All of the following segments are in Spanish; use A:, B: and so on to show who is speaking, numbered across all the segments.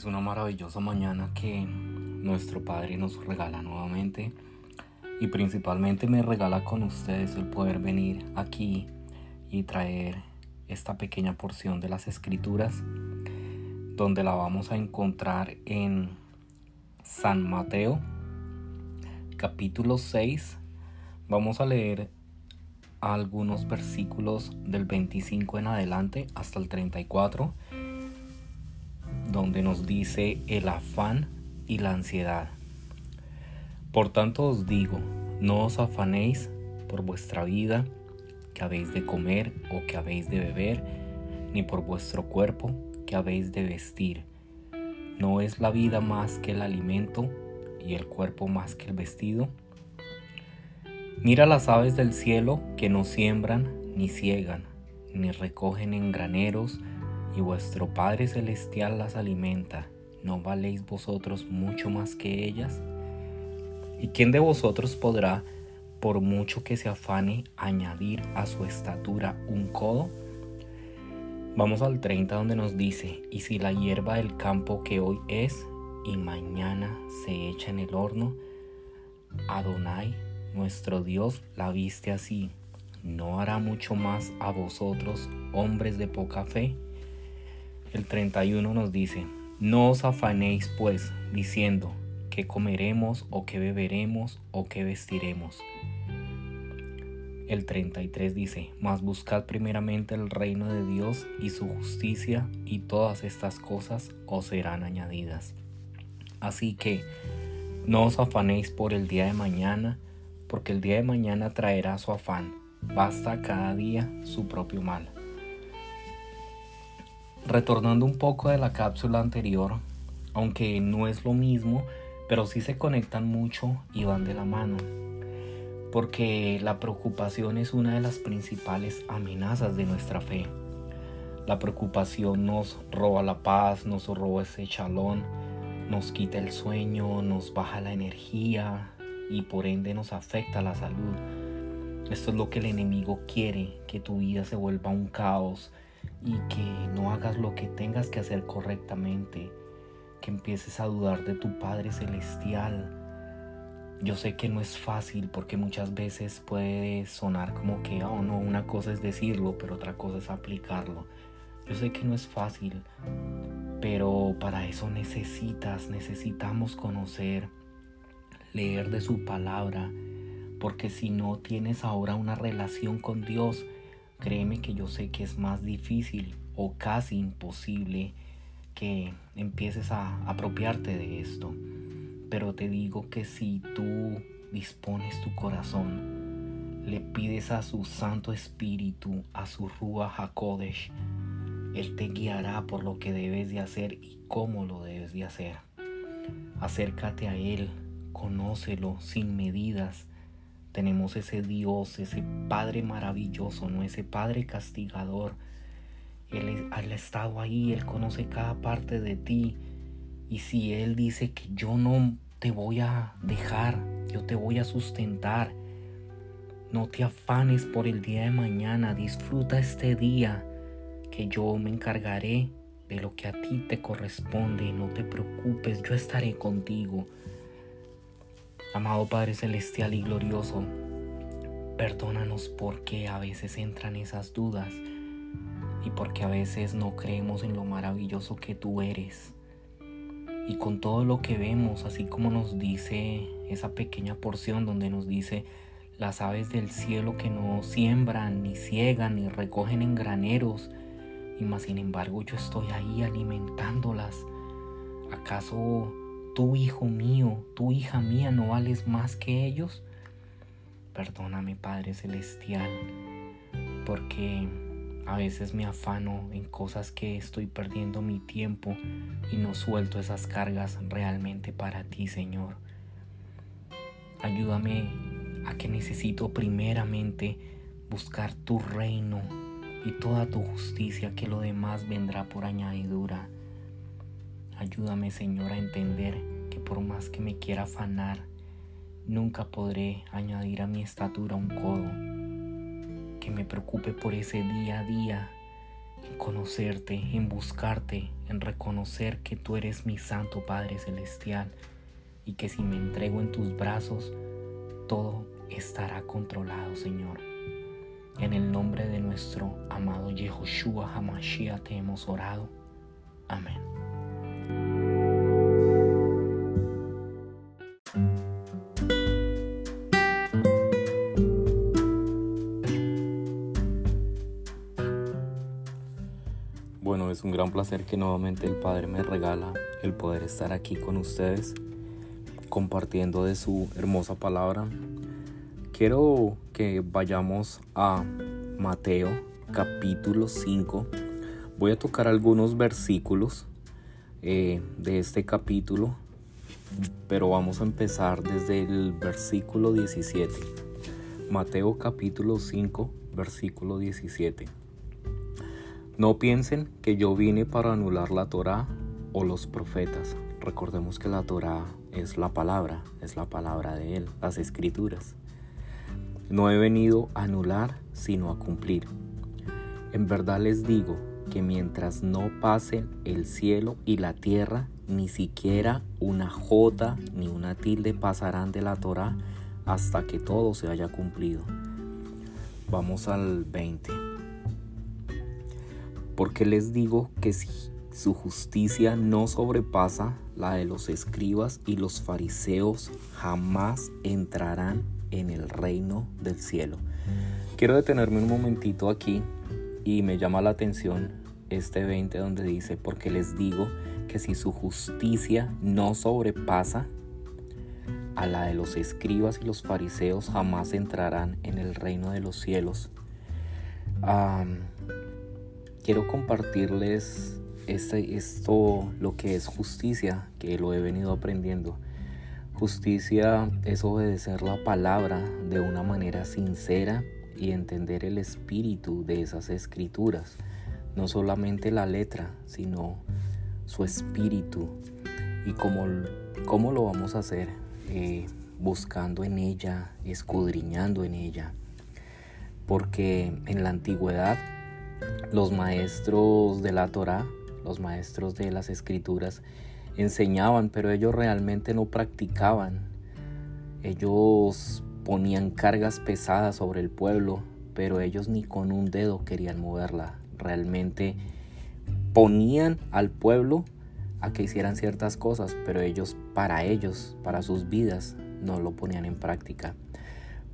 A: Es una maravillosa mañana que nuestro Padre nos regala nuevamente y principalmente me regala con ustedes el poder venir aquí y traer esta pequeña porción de las escrituras donde la vamos a encontrar en San Mateo capítulo 6 vamos a leer algunos versículos del 25 en adelante hasta el 34 donde nos dice el afán y la ansiedad. Por tanto os digo, no os afanéis por vuestra vida, que habéis de comer o que habéis de beber, ni por vuestro cuerpo, que habéis de vestir. ¿No es la vida más que el alimento y el cuerpo más que el vestido? Mira las aves del cielo que no siembran, ni ciegan, ni recogen en graneros, y vuestro Padre Celestial las alimenta, ¿no valéis vosotros mucho más que ellas? ¿Y quién de vosotros podrá, por mucho que se afane, añadir a su estatura un codo? Vamos al 30 donde nos dice, y si la hierba del campo que hoy es y mañana se echa en el horno, Adonai, nuestro Dios, la viste así, ¿no hará mucho más a vosotros, hombres de poca fe? El 31 nos dice, no os afanéis pues, diciendo, que comeremos o que beberemos o que vestiremos. El 33 dice, mas buscad primeramente el reino de Dios y su justicia, y todas estas cosas os serán añadidas. Así que no os afanéis por el día de mañana, porque el día de mañana traerá su afán. Basta cada día su propio mal. Retornando un poco de la cápsula anterior, aunque no es lo mismo, pero sí se conectan mucho y van de la mano. Porque la preocupación es una de las principales amenazas de nuestra fe. La preocupación nos roba la paz, nos roba ese chalón, nos quita el sueño, nos baja la energía y por ende nos afecta la salud. Esto es lo que el enemigo quiere, que tu vida se vuelva un caos, y que no hagas lo que tengas que hacer correctamente, que empieces a dudar de tu Padre Celestial. Yo sé que no es fácil porque muchas veces puede sonar como que, oh no, una cosa es decirlo, pero otra cosa es aplicarlo. Yo sé que no es fácil, pero para eso necesitas, necesitamos conocer, leer de su palabra, porque si no tienes ahora una relación con Dios, Créeme que yo sé que es más difícil o casi imposible que empieces a apropiarte de esto. Pero te digo que si tú dispones tu corazón, le pides a su Santo Espíritu, a su Ruach HaKodesh, Él te guiará por lo que debes de hacer y cómo lo debes de hacer. Acércate a Él, conócelo sin medidas tenemos ese Dios, ese Padre maravilloso, no ese Padre castigador. Él, ha estado ahí, Él conoce cada parte de ti. Y si Él dice que yo no te voy a dejar, yo te voy a sustentar, no te afanes por el día de mañana, disfruta este día que yo me encargaré de lo que a ti te corresponde, no te preocupes, yo estaré contigo. Amado Padre Celestial y Glorioso, perdónanos porque a veces entran esas dudas y porque a veces no creemos en lo maravilloso que tú eres. Y con todo lo que vemos, así como nos dice esa pequeña porción donde nos dice las aves del cielo que no siembran, ni ciegan, ni recogen en graneros, y más sin embargo yo estoy ahí alimentándolas. ¿Acaso tú hijo mío, tú hija mía, no vales más que ellos? Perdóname Padre Celestial, porque a veces me afano en cosas que estoy perdiendo mi tiempo y no suelto esas cargas realmente para ti, Señor. Ayúdame a que necesito primeramente buscar tu reino y toda tu justicia, que lo demás vendrá por añadidura. Ayúdame Señor a entender que por más que me quiera afanar, nunca podré añadir a mi estatura un codo. Que me preocupe por ese día a día en conocerte, en buscarte, en reconocer que tú eres mi Santo Padre Celestial y que si me entrego en tus brazos, todo estará controlado, Señor. En el nombre de nuestro amado Yehoshua Hamashiach te hemos orado. Amén. Bueno, es un gran placer que nuevamente el Padre me regala el poder estar aquí con ustedes compartiendo de su hermosa palabra. Quiero que vayamos a Mateo capítulo 5. Voy a tocar algunos versículos eh, de este capítulo, pero vamos a empezar desde el versículo 17. Mateo capítulo 5, versículo 17. No piensen que yo vine para anular la Torá o los profetas. Recordemos que la Torá es la palabra, es la palabra de Él, las escrituras. No he venido a anular, sino a cumplir. En verdad les digo que mientras no pasen el cielo y la tierra, ni siquiera una jota ni una tilde pasarán de la Torá hasta que todo se haya cumplido. Vamos al 20. Porque les digo que si su justicia no sobrepasa la de los escribas y los fariseos jamás entrarán en el reino del cielo. Quiero detenerme un momentito aquí y me llama la atención este 20 donde dice, porque les digo que si su justicia no sobrepasa a la de los escribas y los fariseos jamás entrarán en el reino de los cielos. quiero compartirles este, esto lo que es justicia, que lo he venido aprendiendo. Justicia es obedecer la palabra de una manera sincera y entender el espíritu de esas escrituras. No solamente la letra, sino su espíritu. ¿Y cómo, cómo lo vamos a hacer? Eh, buscando en ella, escudriñando en ella. Porque en la antigüedad los maestros de la Torah los maestros de las escrituras enseñaban, pero ellos realmente no practicaban. Ellos ponían cargas pesadas sobre el pueblo, pero ellos ni con un dedo querían moverla. Realmente ponían al pueblo a que hicieran ciertas cosas, pero ellos para ellos, para sus vidas, no lo ponían en práctica.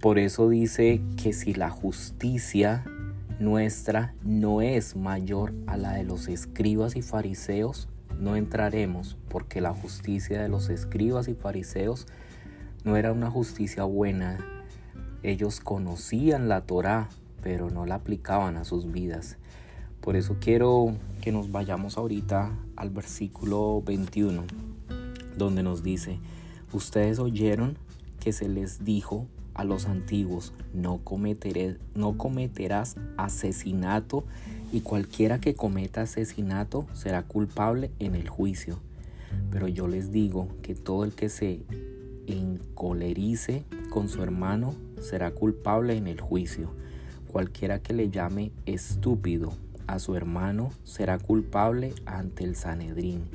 A: Por eso dice que si la justicia nuestra no es mayor a la de los escribas y fariseos, no entraremos porque la justicia de los escribas y fariseos no era una justicia buena. Ellos conocían la Torá, pero no la aplicaban a sus vidas. Por eso quiero que nos vayamos ahorita al versículo 21, donde nos dice, ustedes oyeron que se les dijo a los antiguos, no, no cometerás asesinato y cualquiera que cometa asesinato será culpable en el juicio. Pero yo les digo que todo el que se encolerice con su hermano será culpable en el juicio. Cualquiera que le llame estúpido a su hermano será culpable ante el Sanedrín.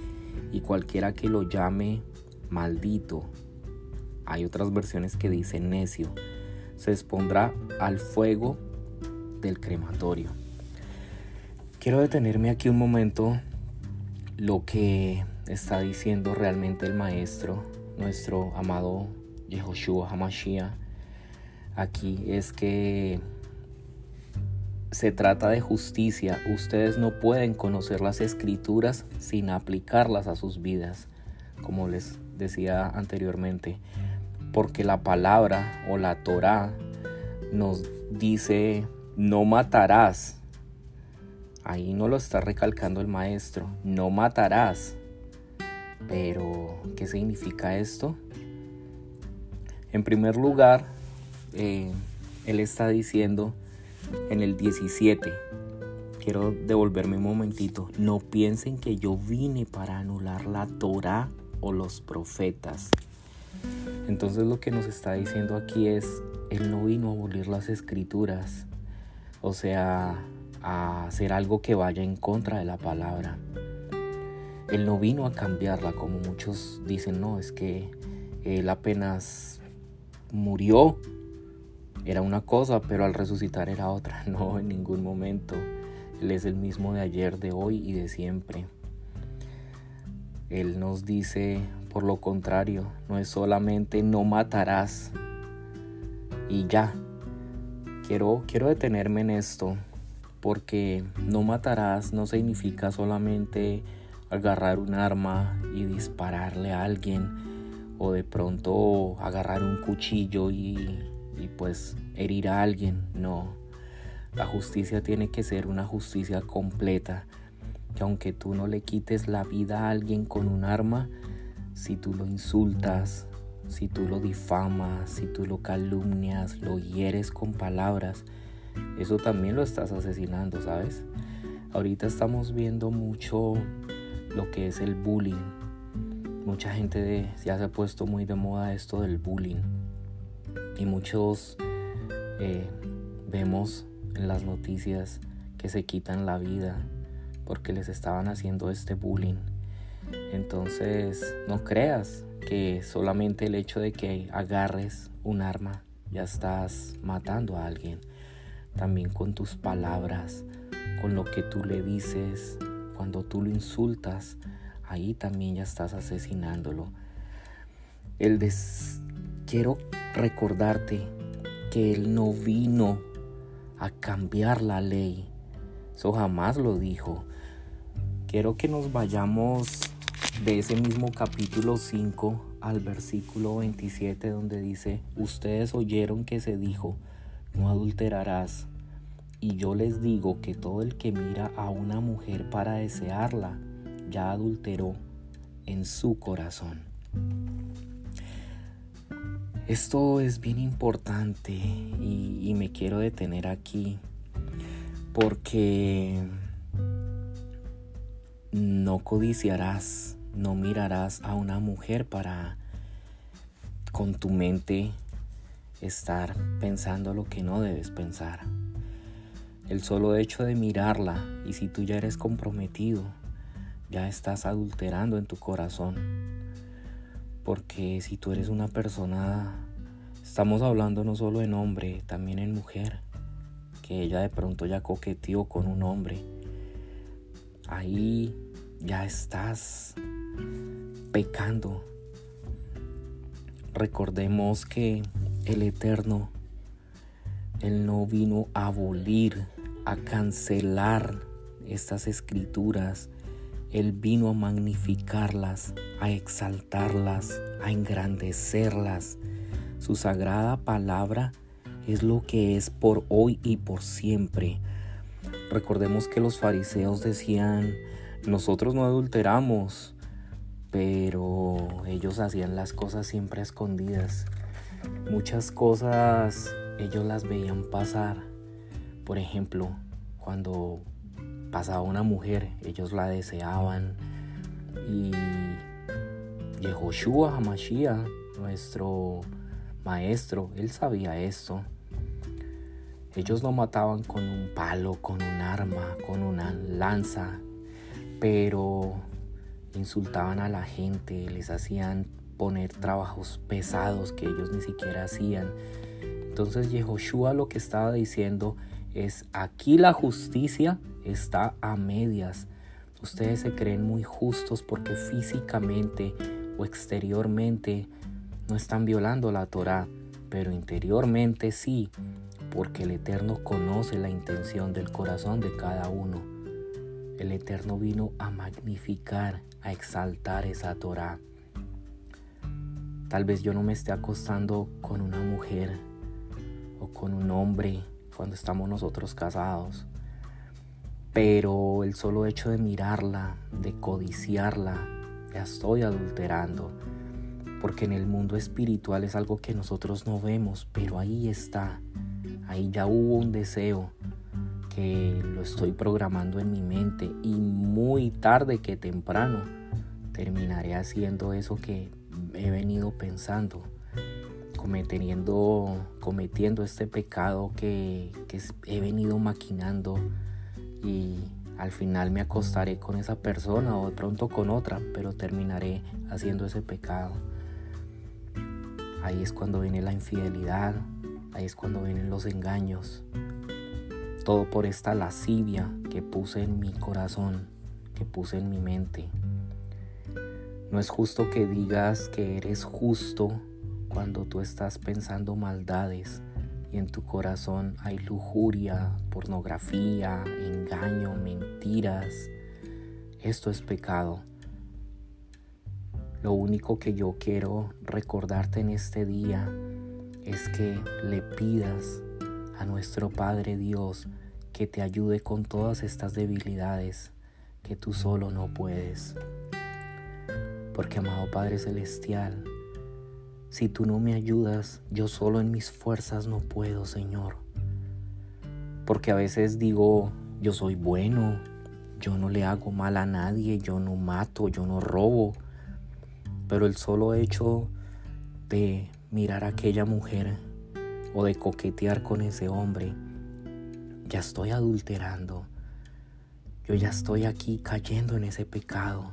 A: Y cualquiera que lo llame maldito hay otras versiones que dicen necio, se expondrá al fuego del crematorio. Quiero detenerme aquí un momento lo que está diciendo realmente el maestro, nuestro amado Yehoshua Hamashiach. Aquí es que se trata de justicia. Ustedes no pueden conocer las escrituras sin aplicarlas a sus vidas, como les decía anteriormente porque la palabra o la Torah nos dice no matarás. Ahí no lo está recalcando el maestro, no matarás. Pero, ¿qué significa esto? En primer lugar, eh, él está diciendo en el 17, quiero devolverme un momentito, no piensen que yo vine para anular la Torah o los profetas. Entonces lo que nos está diciendo aquí es, Él no vino a abolir las escrituras. O sea, a hacer algo que vaya en contra de la palabra. Él no vino a cambiarla como muchos dicen, no, es que él apenas murió, era una cosa, pero al resucitar era otra. No, en ningún momento. Él es el mismo de ayer, de hoy y de siempre. Él nos dice, por lo contrario, no es solamente no matarás y ya. Quiero, quiero detenerme en esto, porque no matarás no significa solamente agarrar un arma y dispararle a alguien o de pronto agarrar un cuchillo y, y pues herir a alguien. No, la justicia tiene que ser una justicia completa, que aunque tú no le quites la vida a alguien con un arma, si tú lo insultas, si tú lo difamas, si tú lo calumnias, lo hieres con palabras, eso también lo estás asesinando, ¿sabes? Ahorita estamos viendo mucho lo que es el bullying. Mucha gente ya se ha puesto muy de moda esto del bullying. Y muchos eh, vemos en las noticias que se quitan la vida porque les estaban haciendo este bullying. Entonces, no creas que solamente el hecho de que agarres un arma ya estás matando a alguien. También con tus palabras, con lo que tú le dices, cuando tú lo insultas, ahí también ya estás asesinándolo. El des... Quiero recordarte que Él no vino a cambiar la ley. Eso jamás lo dijo. Quiero que nos vayamos de ese mismo capítulo 5 al versículo 27 donde dice, ustedes oyeron que se dijo, no adulterarás. Y yo les digo que todo el que mira a una mujer para desearla, ya adulteró en su corazón. Esto es bien importante y, me quiero detener aquí porque no codiciarás, no mirarás a una mujer para con tu mente estar pensando lo que no debes pensar. El solo hecho de mirarla y si tú ya eres comprometido, ya estás adulterando en tu corazón. Porque si tú eres una persona, estamos hablando no solo en hombre, también en mujer, que ella de pronto ya coqueteó con un hombre ahí ya estás pecando. Recordemos que el Eterno, Él no vino a abolir, a cancelar estas escrituras. Él vino a magnificarlas, a exaltarlas, a engrandecerlas. Su sagrada palabra es lo que es por hoy y por siempre. Recordemos que los fariseos decían, nosotros no adulteramos, pero ellos hacían las cosas siempre escondidas. Muchas cosas ellos las veían pasar. Por ejemplo, cuando pasaba una mujer, ellos la deseaban. Y Yehoshua Hamashiach, nuestro maestro, él sabía esto. Ellos no mataban con un palo, con un arma, con una lanza, pero insultaban a la gente, les hacían poner trabajos pesados que ellos ni siquiera hacían. Entonces Yehoshua lo que estaba diciendo es, aquí la justicia está a medias. Ustedes se creen muy justos porque físicamente o exteriormente no están violando la Torah, pero interiormente sí porque el Eterno conoce la intención del corazón de cada uno. El Eterno vino a magnificar, a exaltar esa Torah. Tal vez yo no me esté acostando con una mujer o con un hombre cuando estamos nosotros casados, pero el solo hecho de mirarla, de codiciarla, ya estoy adulterando, porque en el mundo espiritual es algo que nosotros no vemos, pero ahí está. Ahí ya hubo un deseo que lo estoy programando en mi mente y muy tarde que temprano terminaré haciendo eso que he venido pensando, cometiendo, cometiendo este pecado que, que he venido maquinando y al final me acostaré con esa persona o de pronto con otra, pero terminaré haciendo ese pecado. Ahí es cuando viene la infidelidad, ahí es cuando vienen los engaños. Todo por esta lascivia que puse en mi corazón, que puse en mi mente. No es justo que digas que eres justo cuando tú estás pensando maldades y en tu corazón hay lujuria, pornografía, engaño, mentiras. Esto es pecado. Lo único que yo quiero recordarte en este día es que le pidas a nuestro Padre Dios que te ayude con todas estas debilidades que tú solo no puedes. Porque amado Padre Celestial, si tú no me ayudas, yo solo en mis fuerzas no puedo, Señor. Porque a veces digo, yo soy bueno, yo no le hago mal a nadie, yo no mato, yo no robo. Pero el solo hecho de mirar a aquella mujer o de coquetear con ese hombre, ya estoy adulterando. Yo ya estoy aquí cayendo en ese pecado.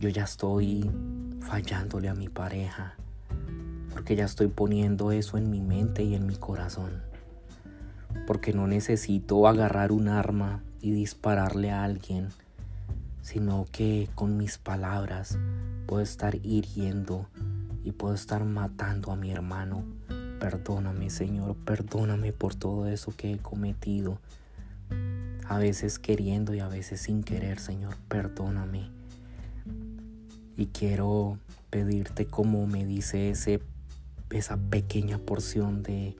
A: Yo ya estoy fallándole a mi pareja, porque ya estoy poniendo eso en mi mente y en mi corazón, porque no necesito agarrar un arma y dispararle a alguien, sino que con mis palabras puedo estar hiriendo y puedo estar matando a mi hermano. Perdóname Señor, perdóname por todo eso que he cometido. A veces queriendo y a veces sin querer, Señor, perdóname y quiero pedirte como me dice ese, esa pequeña porción de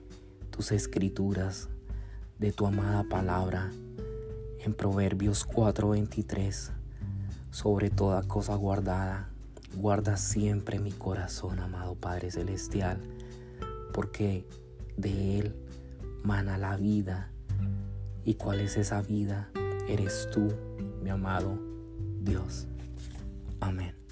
A: tus escrituras, de tu amada palabra en Proverbios 4:23, sobre toda cosa guardada, guarda siempre mi corazón, amado Padre Celestial, porque de Él mana la vida. ¿Y cuál es esa vida? Eres tú, mi amado Dios. Amén.